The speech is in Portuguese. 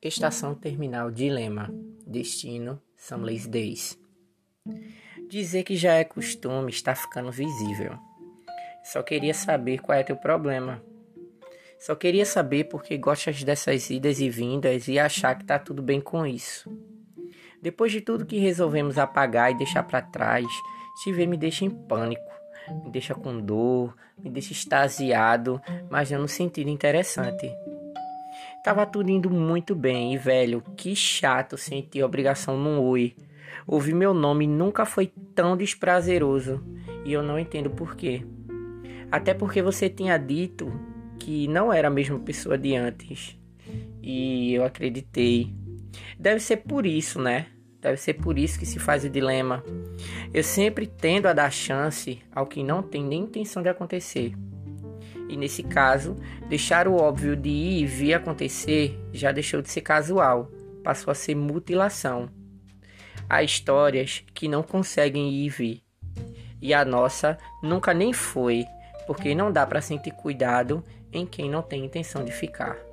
Estação Terminal Dilema Destino São Luís Days Dizer que já é costume está ficando visível. Só queria saber qual é teu problema. Só queria saber porque gostas dessas idas e vindas e achar que tá tudo bem com isso. Depois de tudo que resolvemos apagar e deixar para trás, te ver me deixa em pânico, me deixa com dor, me deixa extasiado, mas não no sentido interessante. Tava tudo indo muito bem e, velho, que chato sentir obrigação num oi. Ouvir meu nome nunca foi tão desprazeroso e eu não entendo porquê. Até porque você tinha dito que não era a mesma pessoa de antes. E eu acreditei. Deve ser por isso, né? Deve ser por isso que se faz o dilema. Eu sempre tendo a dar chance ao que não tem nem intenção de acontecer. E nesse caso, deixar o óbvio de ir e vir acontecer já deixou de ser casual, passou a ser mutilação. Há histórias que não conseguem ir e vir. E a nossa nunca nem foi, porque não dá para sentir cuidado em quem não tem intenção de ficar.